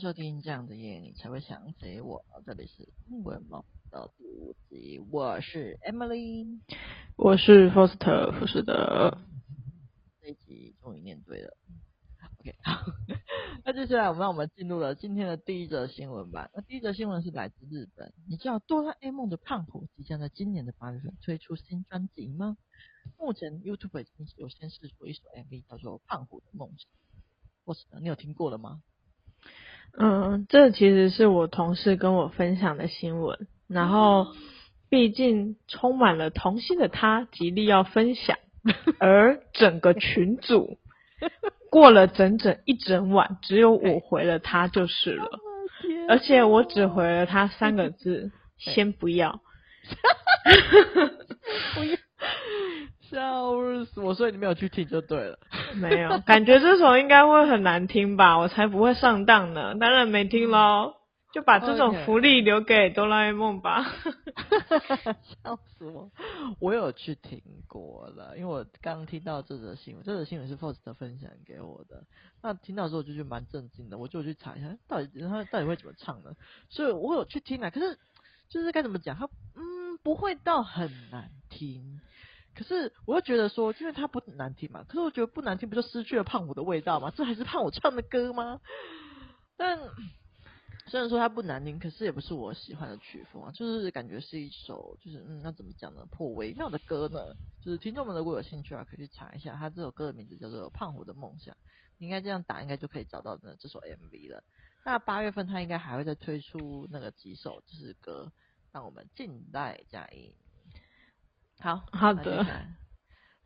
收听这样的夜，你才会想起我。这里是英文梦的第五集，我是 Emily，我是 Foster 福士德。这一集终于念对了。OK，好，那接下来我们让我们进入了今天的第一则新闻吧。那第一则新闻是来自日本，你知道哆啦 A 梦的胖虎即将在今年的八月份推出新专辑吗？目前 YouTube 已经有先试出一首 MV，叫做《胖虎的梦想》。或是你有听过了吗？嗯，这其实是我同事跟我分享的新闻。然后，毕竟充满了童心的他极力要分享，而整个群组 过了整整一整晚，只有我回了他就是了。而且我只回了他三个字：先不要。不要。笑死我！所以你没有去听就对了。没有，感觉这首应该会很难听吧？我才不会上当呢！当然没听喽，就把这种福利留给哆啦 A 梦吧。笑死我！我有去听过了，因为我刚听到这则新闻，这则新闻是 Foster 分享给我的。那听到之后我就觉得蛮震惊的，我就去查一下，到底他到底会怎么唱呢？所以我有去听啊，可是就是该怎么讲，他嗯不会到很难听。可是我又觉得说，因为它不难听嘛，可是我觉得不难听，不就失去了胖虎的味道吗？这还是胖虎唱的歌吗？但虽然说它不难听，可是也不是我喜欢的曲风啊，就是感觉是一首就是嗯，那怎么讲呢？颇微妙的歌呢。就是听众们如果有兴趣啊，可以去查一下，它这首歌的名字叫做《胖虎的梦想》，你应该这样打，应该就可以找到呢这首 MV 了。那八月份它应该还会再推出那个几首就是歌，让我们静待佳音。好好的，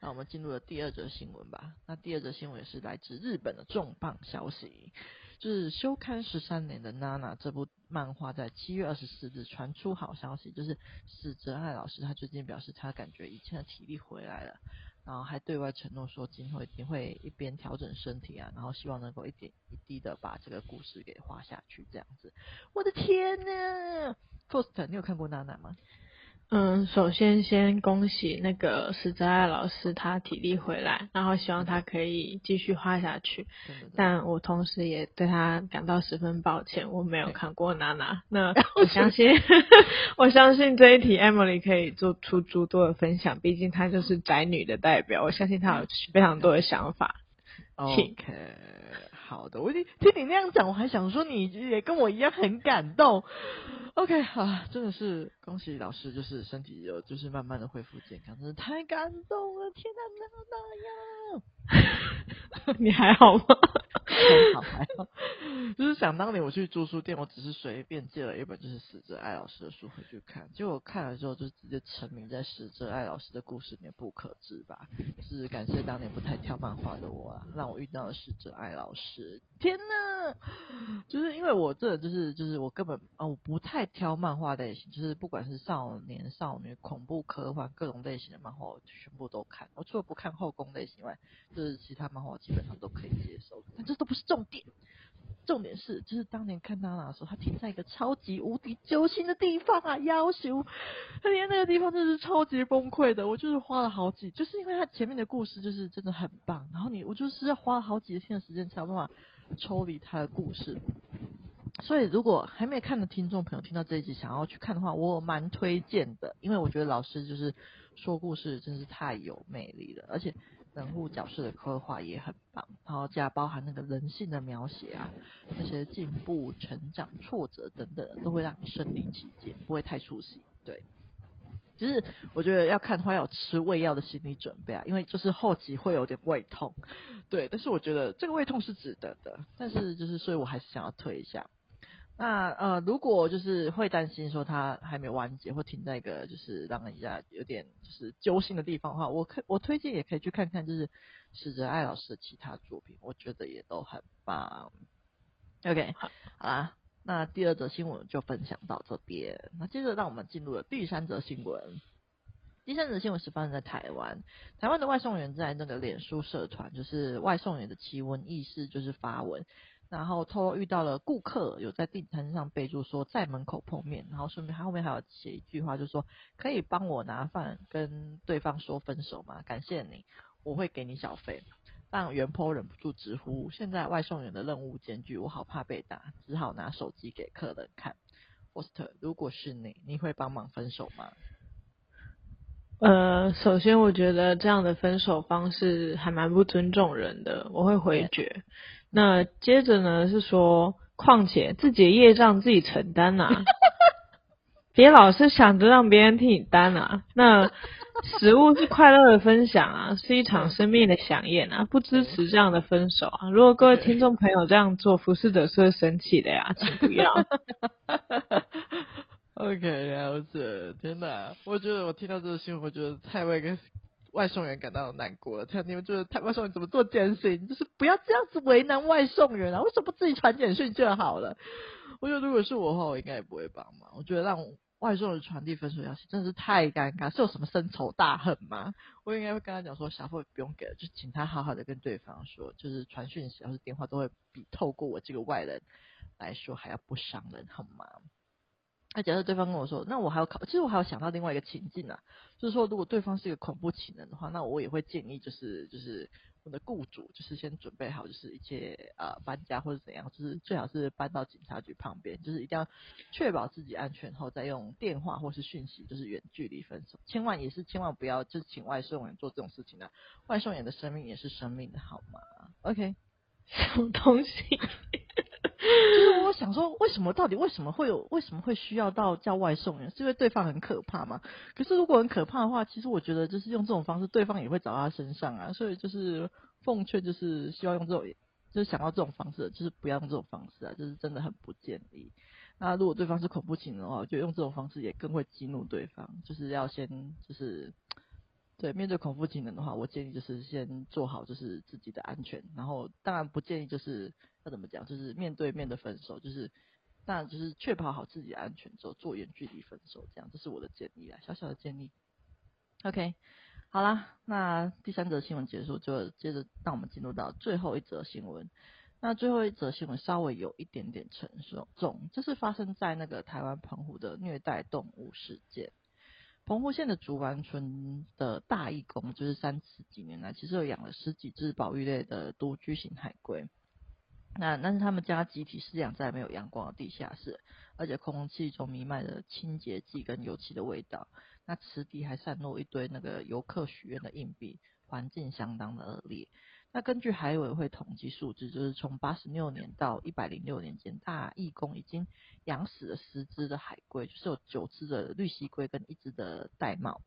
那我们进入了第二则新闻吧。那第二则新闻也是来自日本的重磅消息，就是休刊十三年的《娜娜》这部漫画在七月二十四日传出好消息，就是矢泽爱老师他最近表示他感觉以前的体力回来了，然后还对外承诺说今后一定会一边调整身体啊，然后希望能够一点一滴的把这个故事给画下去这样子。我的天呐，Foster，你有看过《娜娜》吗？嗯，首先先恭喜那个石泽爱老师，他体力回来，然后希望他可以继续画下去。但我同时也对他感到十分抱歉，我没有看过娜娜。那我相信，我相信这一题 Emily 可以做出诸多的分享，毕竟她就是宅女的代表。我相信她有非常多的想法。OK。好的，我听听你那样讲，我还想说你也跟我一样很感动。OK，啊，真的是恭喜老师，就是身体有就是慢慢的恢复健康，真是太感动了！天哪，那样，你还好吗？还好还好，就是想当年我去租书店，我只是随便借了一本就是死者爱老师的书回去看，结果看了之后就直接沉迷在死者爱老师的故事里面不可自拔。是感谢当年不太挑漫画的我啊，让我遇到了死者爱老师。天呐，就是因为我这就是就是我根本啊我不太挑漫画类型，就是不不管是少年少女、恐怖、科幻各种类型的漫画，我全部都看。我除了不看后宫类型外，就是其他漫画我基本上都可以接受。但这都不是重点，重点是就是当年看娜娜的时候，他停在一个超级无敌揪心的地方啊，夭寿，他连那个地方真是超级崩溃的。我就是花了好几，就是因为他前面的故事就是真的很棒，然后你我就是要花了好几天的时间才有办法抽离他的故事。所以如果还没看的听众朋友听到这一集想要去看的话，我蛮推荐的，因为我觉得老师就是说故事真是太有魅力了，而且。人物角色的刻画也很棒，然后加包含那个人性的描写啊，那些进步、成长、挫折等等，都会让你身临其境，不会太出戏。对，其实我觉得要看的话，要有吃胃药的心理准备啊，因为就是后期会有点胃痛。对，但是我觉得这个胃痛是值得的，但是就是所以我还是想要推一下。那呃，如果就是会担心说它还没完结或停在一个就是让人家有点就是揪心的地方的话，我可我推荐也可以去看看，就是史泽爱老师的其他作品，我觉得也都很棒。OK，好，好啦，那第二则新闻就分享到这边。那接着让我们进入了第三则新闻。第三则新闻是发生在台湾，台湾的外送员在那个脸书社团，就是外送员的奇闻异事，就是发文。然后透露遇到了顾客有在订餐上备注说在门口碰面，然后顺便他后面还有写一句话，就是说可以帮我拿饭跟对方说分手吗？感谢你，我会给你小费。让原 po 忍不住直呼：现在外送员的任务艰巨，我好怕被打，只好拿手机给客人看。Foster，如果是你，你会帮忙分手吗？呃，首先我觉得这样的分手方式还蛮不尊重人的，我会回绝。那接着呢是说，况且自己的业障自己承担呐、啊，别老是想着让别人替你担啊。那食物是快乐的分享啊，是一场生命的飨宴啊，不支持这样的分手啊。如果各位听众朋友这样做，服侍者是会生气的呀，请不要。OK，了解。天哪，我觉得我听到这个新闻，我觉得太为跟外送员感到难过了。天，你们觉得太外送员怎么做艰辛？就是不要这样子为难外送员啊！为什么不自己传简讯就好了？我觉得如果是我的话，我应该也不会帮忙。我觉得让外送员传递分手消息真的是太尴尬，是有什么深仇大恨吗？我应该会跟他讲说，小费不用给了，就请他好好的跟对方说，就是传讯息或是电话都会比透过我这个外人来说还要不伤人，好吗？那假设对方跟我说，那我还要考，其实我还要想到另外一个情境啊，就是说如果对方是一个恐怖情人的话，那我也会建议就是就是我的雇主就是先准备好就是一切呃搬家或者怎样，就是最好是搬到警察局旁边，就是一定要确保自己安全后再用电话或是讯息就是远距离分手，千万也是千万不要就是请外送员做这种事情啊，外送员的生命也是生命的好吗？OK，什么东西？就是我想说，为什么到底为什么会有为什么会需要到叫外送员？是因为对方很可怕吗？可是如果很可怕的话，其实我觉得就是用这种方式，对方也会找他身上啊。所以就是奉劝，就是希望用这种，就是想要这种方式，就是不要用这种方式啊，就是真的很不建议。那如果对方是恐怖情人的话，我觉得用这种方式也更会激怒对方。就是要先就是。对，面对恐怖情人的话，我建议就是先做好就是自己的安全，然后当然不建议就是要怎么讲，就是面对面的分手，就是当然就是确保好自己的安全之后做远距离分手，这样这是我的建议啊，小小的建议。OK，好啦，那第三则新闻结束，就接着让我们进入到最后一则新闻。那最后一则新闻稍微有一点点沉重，这是发生在那个台湾澎湖的虐待动物事件。澎湖县的竹湾村的大义宫，就是三十几年来，其实有养了十几只保育类的独居型海龟。那但是他们家集体饲养在没有阳光的地下室，而且空气中弥漫着清洁剂跟油漆的味道。那池底还散落一堆那个游客许愿的硬币，环境相当的恶劣。那根据海委会统计数字，就是从八十六年到一百零六年间，大义宫已经养死了十只的海龟，就是有九只的绿蜥龟跟一只的玳瑁。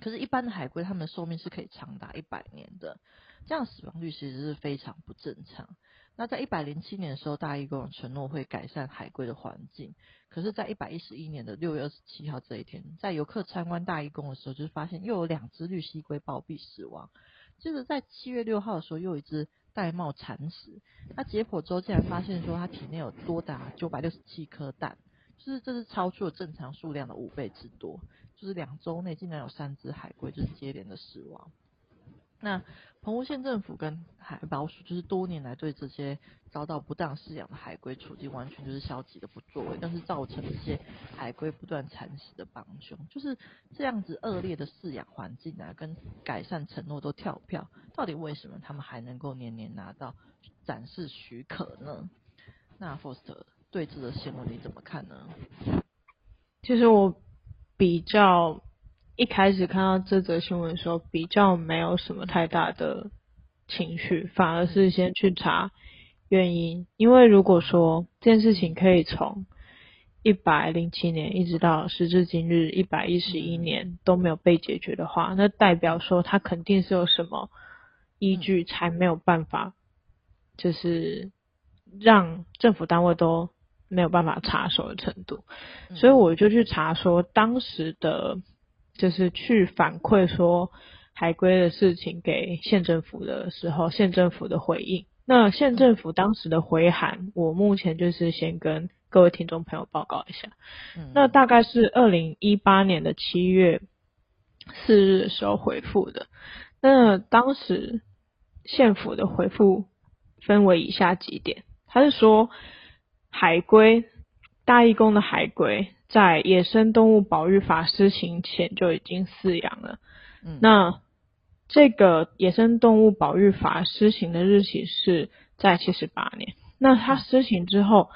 可是，一般的海龟，它们的寿命是可以长达一百年的，这样死亡率其实是非常不正常。那在一百零七年的时候，大义宫承诺会改善海龟的环境，可是，在一百一十一年的六月二十七号这一天，在游客参观大义工的时候，就是发现又有两只绿蜥龟暴毙死亡。就是在七月六号的时候，又有一只玳瑁惨死。它解剖之后，竟然发现说它体内有多达九百六十七颗蛋，就是这是超出了正常数量的五倍之多。就是两周内竟然有三只海龟就是接连的死亡。那澎湖县政府跟海保署就是多年来对这些遭到不当饲养的海龟处境完全就是消极的不作为，但是造成这些海龟不断惨死的帮凶，就是这样子恶劣的饲养环境啊，跟改善承诺都跳票，到底为什么他们还能够年年拿到展示许可呢？那 Foster 对这个新闻你怎么看呢？其实我比较。一开始看到这则新闻的时候，比较没有什么太大的情绪，反而是先去查原因。因为如果说这件事情可以从一百零七年一直到时至今日一百一十一年都没有被解决的话，那代表说它肯定是有什么依据才没有办法，就是让政府单位都没有办法插手的程度。所以我就去查说当时的。就是去反馈说海归的事情给县政府的时候，县政府的回应。那县政府当时的回函，我目前就是先跟各位听众朋友报告一下。那大概是二零一八年的七月四日的时候回复的。那当时县府的回复分为以下几点，他是说海归大义工的海龟。在野生动物保育法施行前就已经饲养了。嗯，那这个野生动物保育法施行的日期是在七十八年。那它施行之后，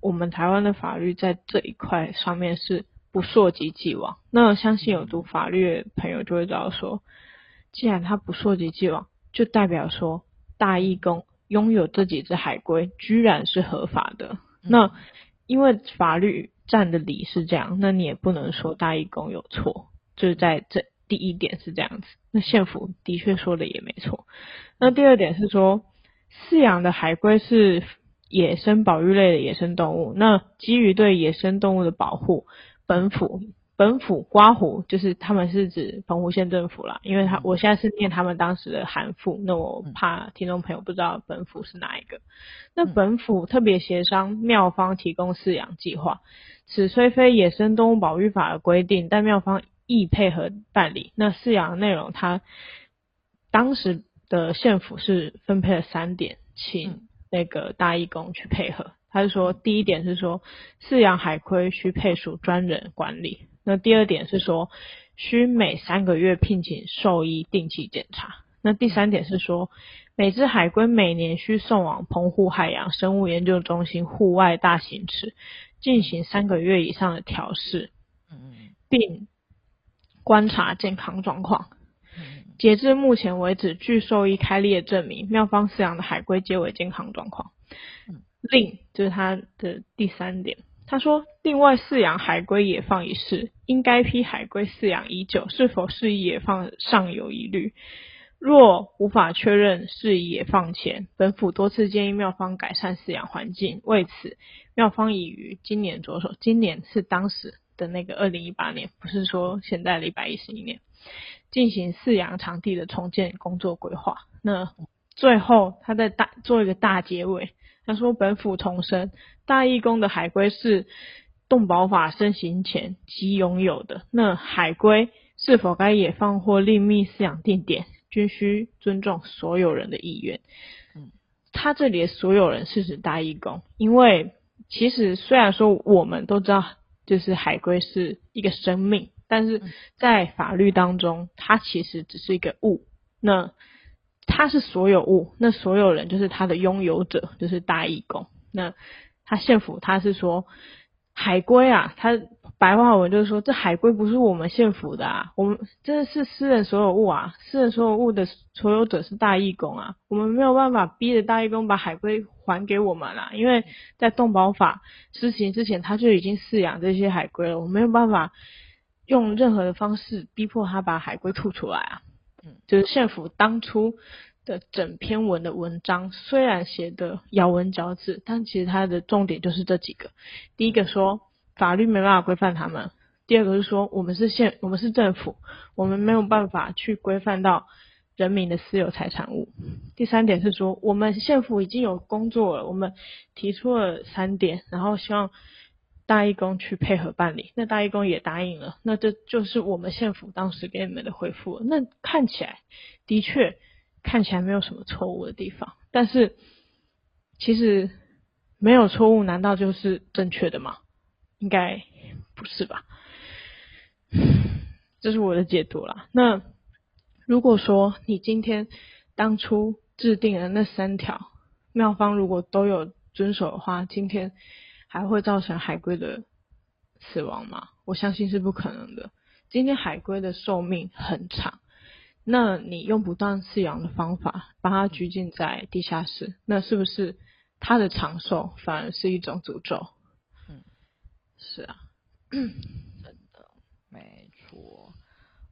我们台湾的法律在这一块上面是不溯及既往。那我相信有读法律的朋友就会知道说，既然它不溯及既往，就代表说大义工拥有这几只海龟居然是合法的。那因为法律占的理是这样，那你也不能说大义工有错，就是在这第一点是这样子。那县府的确说的也没错。那第二点是说。饲养的海龟是野生保育类的野生动物。那基于对野生动物的保护，本府本府刮胡就是他们是指澎湖县政府啦，因为他我现在是念他们当时的函复，那我怕听众朋友不知道本府是哪一个。那本府特别协商妙方提供饲养计划，此虽非野生动物保育法的规定，但妙方亦配合办理。那饲养的内容，他当时。的县府是分配了三点，请那个大义工去配合。他是说，第一点是说，饲养海龟需配属专人管理。那第二点是说，需每三个月聘请兽医定期检查。那第三点是说，每只海龟每年需送往澎湖海洋生物研究中心户外大型池进行三个月以上的调试，并观察健康状况。截至目前为止，据兽医开立的证明，妙方饲养的海龟皆为健康状况。另就是它的第三点，他说，另外饲养海龟也放一事，因该批海龟饲养已久，是否适宜野放尚有疑虑。若无法确认适宜野放前，本府多次建议妙方改善饲养环境。为此，妙方已于今年着手，今年是当时的那个二零一八年，不是说现在的一百一十一年。进行饲养场地的重建工作规划。那最后，他在大做一个大结尾。他说：“本府重申，大义宫的海龟是动保法施行前即拥有的。那海龟是否该野放或另觅饲养地点，均需尊重所有人的意愿。”嗯，他这里的所有人是指大义宫，因为其实虽然说我们都知道，就是海龟是一个生命。但是在法律当中，它其实只是一个物，那它是所有物，那所有人就是它的拥有者，就是大义工。那他献俘他是说海龟啊，他白话文就是说这海龟不是我们献俘的啊，我们这是私人所有物啊，私人所有物的所有者是大义工啊，我们没有办法逼着大义工把海龟还给我们啦，因为在动保法施行之前，他就已经饲养这些海龟了，我没有办法。用任何的方式逼迫他把海龟吐出来啊！就是县府当初的整篇文的文章，虽然写的咬文嚼字，但其实它的重点就是这几个。第一个说法律没办法规范他们；第二个是说我们是县，我们是政府，我们没有办法去规范到人民的私有财产物。第三点是说我们县府已经有工作了，我们提出了三点，然后希望。大义工去配合办理，那大义工也答应了，那这就是我们县府当时给你们的回复。那看起来的确看起来没有什么错误的地方，但是其实没有错误，难道就是正确的吗？应该不是吧？这是我的解读啦。那如果说你今天当初制定的那三条，妙方如果都有遵守的话，今天。还会造成海龟的死亡吗？我相信是不可能的。今天海龟的寿命很长，那你用不当饲养的方法把它拘禁在地下室，那是不是它的长寿反而是一种诅咒？嗯，是啊，真的没错。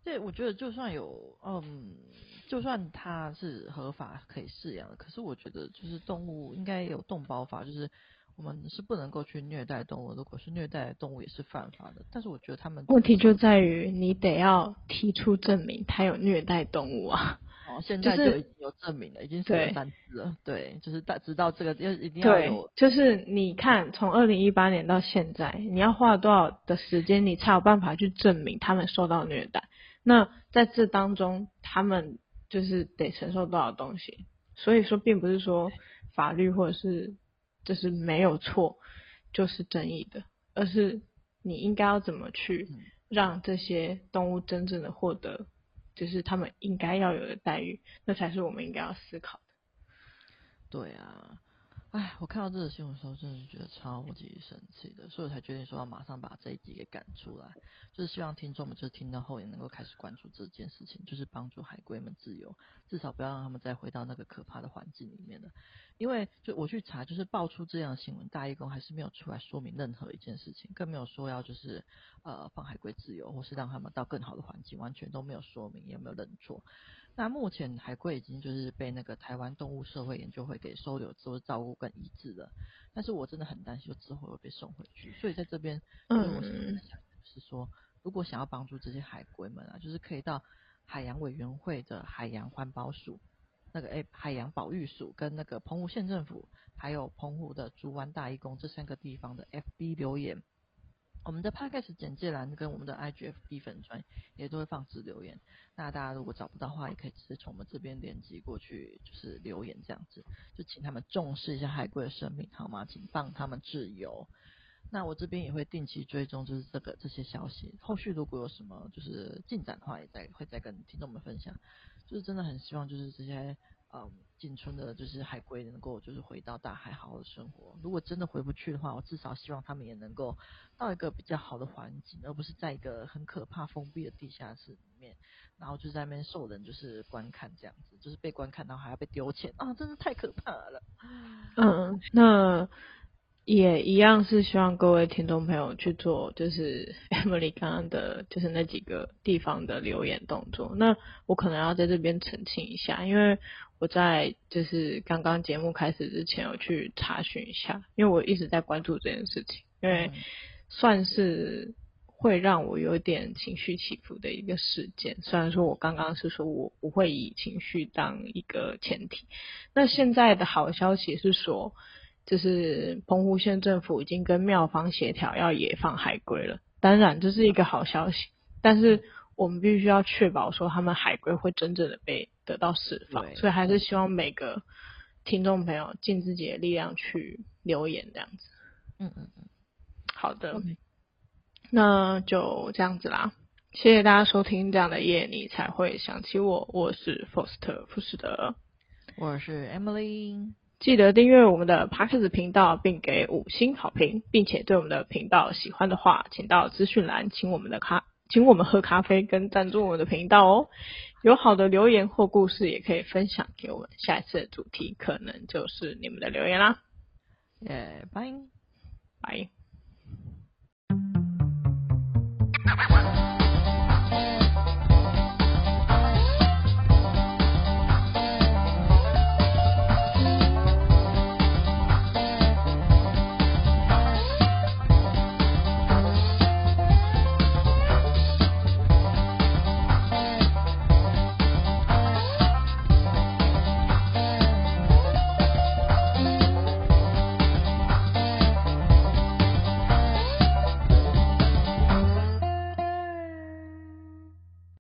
对，我觉得就算有，嗯，就算它是合法可以饲养的，可是我觉得就是动物应该有动保法，就是。我们是不能够去虐待动物，如果是虐待动物也是犯法的。但是我觉得他们问题就在于你得要提出证明他有虐待动物啊。哦，现在就已经有证明了，就是、已经写了三次了。对，对，就是大直到这个要一定要有。就是你看，从二零一八年到现在，你要花多少的时间，你才有办法去证明他们受到虐待？那在这当中，他们就是得承受多少东西？所以说，并不是说法律或者是。就是没有错，就是正义的，而是你应该要怎么去让这些动物真正的获得就是他们应该要有的待遇，那才是我们应该要思考的。对啊。哎，我看到这个新闻的时候，真的是觉得超级生气的，所以我才决定说要马上把这一集给赶出来，就是希望听众们就是听到后也能够开始关注这件事情，就是帮助海龟们自由，至少不要让他们再回到那个可怕的环境里面了。因为就我去查，就是爆出这样的新闻，大义工还是没有出来说明任何一件事情，更没有说要就是呃放海龟自由，或是让他们到更好的环境，完全都没有说明，也没有认错。那目前海龟已经就是被那个台湾动物社会研究会给收留、做照顾跟医治了，但是我真的很担心之后会被送回去，所以在这边，嗯，我是想是说，如果想要帮助这些海龟们啊，就是可以到海洋委员会的海洋环保署，那个诶海洋保育署跟那个澎湖县政府，还有澎湖的竹湾大义工这三个地方的 FB 留言。我们的 Podcast 简介栏跟我们的 IGFB 粉专也都会放置留言。那大家如果找不到的话，也可以直接从我们这边连接过去，就是留言这样子，就请他们重视一下海龟的生命，好吗？请放他们自由。那我这边也会定期追踪，就是这个这些消息。后续如果有什么就是进展的话，也再会再跟听众们分享。就是真的很希望，就是这些。嗯，仅存的就是海龟能够就是回到大海好好的生活。如果真的回不去的话，我至少希望他们也能够到一个比较好的环境，而不是在一个很可怕封闭的地下室里面，然后就在那边受人就是观看这样子，就是被观看，然后还要被丢钱啊，真是太可怕了。嗯，那。也一样是希望各位听众朋友去做，就是 Emily 刚刚的，就是那几个地方的留言动作。那我可能要在这边澄清一下，因为我在就是刚刚节目开始之前，有去查询一下，因为我一直在关注这件事情，因为算是会让我有点情绪起伏的一个事件。虽然说我刚刚是说我不会以情绪当一个前提，那现在的好消息是说。就是澎湖县政府已经跟庙方协调要野放海龟了，当然这是一个好消息，但是我们必须要确保说他们海龟会真正的被得到释放，所以还是希望每个听众朋友尽自己的力量去留言这样子。嗯嗯嗯，好的那就这样子啦，谢谢大家收听这样的夜你才会想起我，我是 Foster 富士德，我是 Emily。记得订阅我们的 Podcast 频道，并给五星好评，并且对我们的频道喜欢的话，请到资讯栏请我们的咖，请我们喝咖啡跟赞助我们的频道哦。有好的留言或故事，也可以分享给我们。下一次的主题可能就是你们的留言啦。耶，拜拜。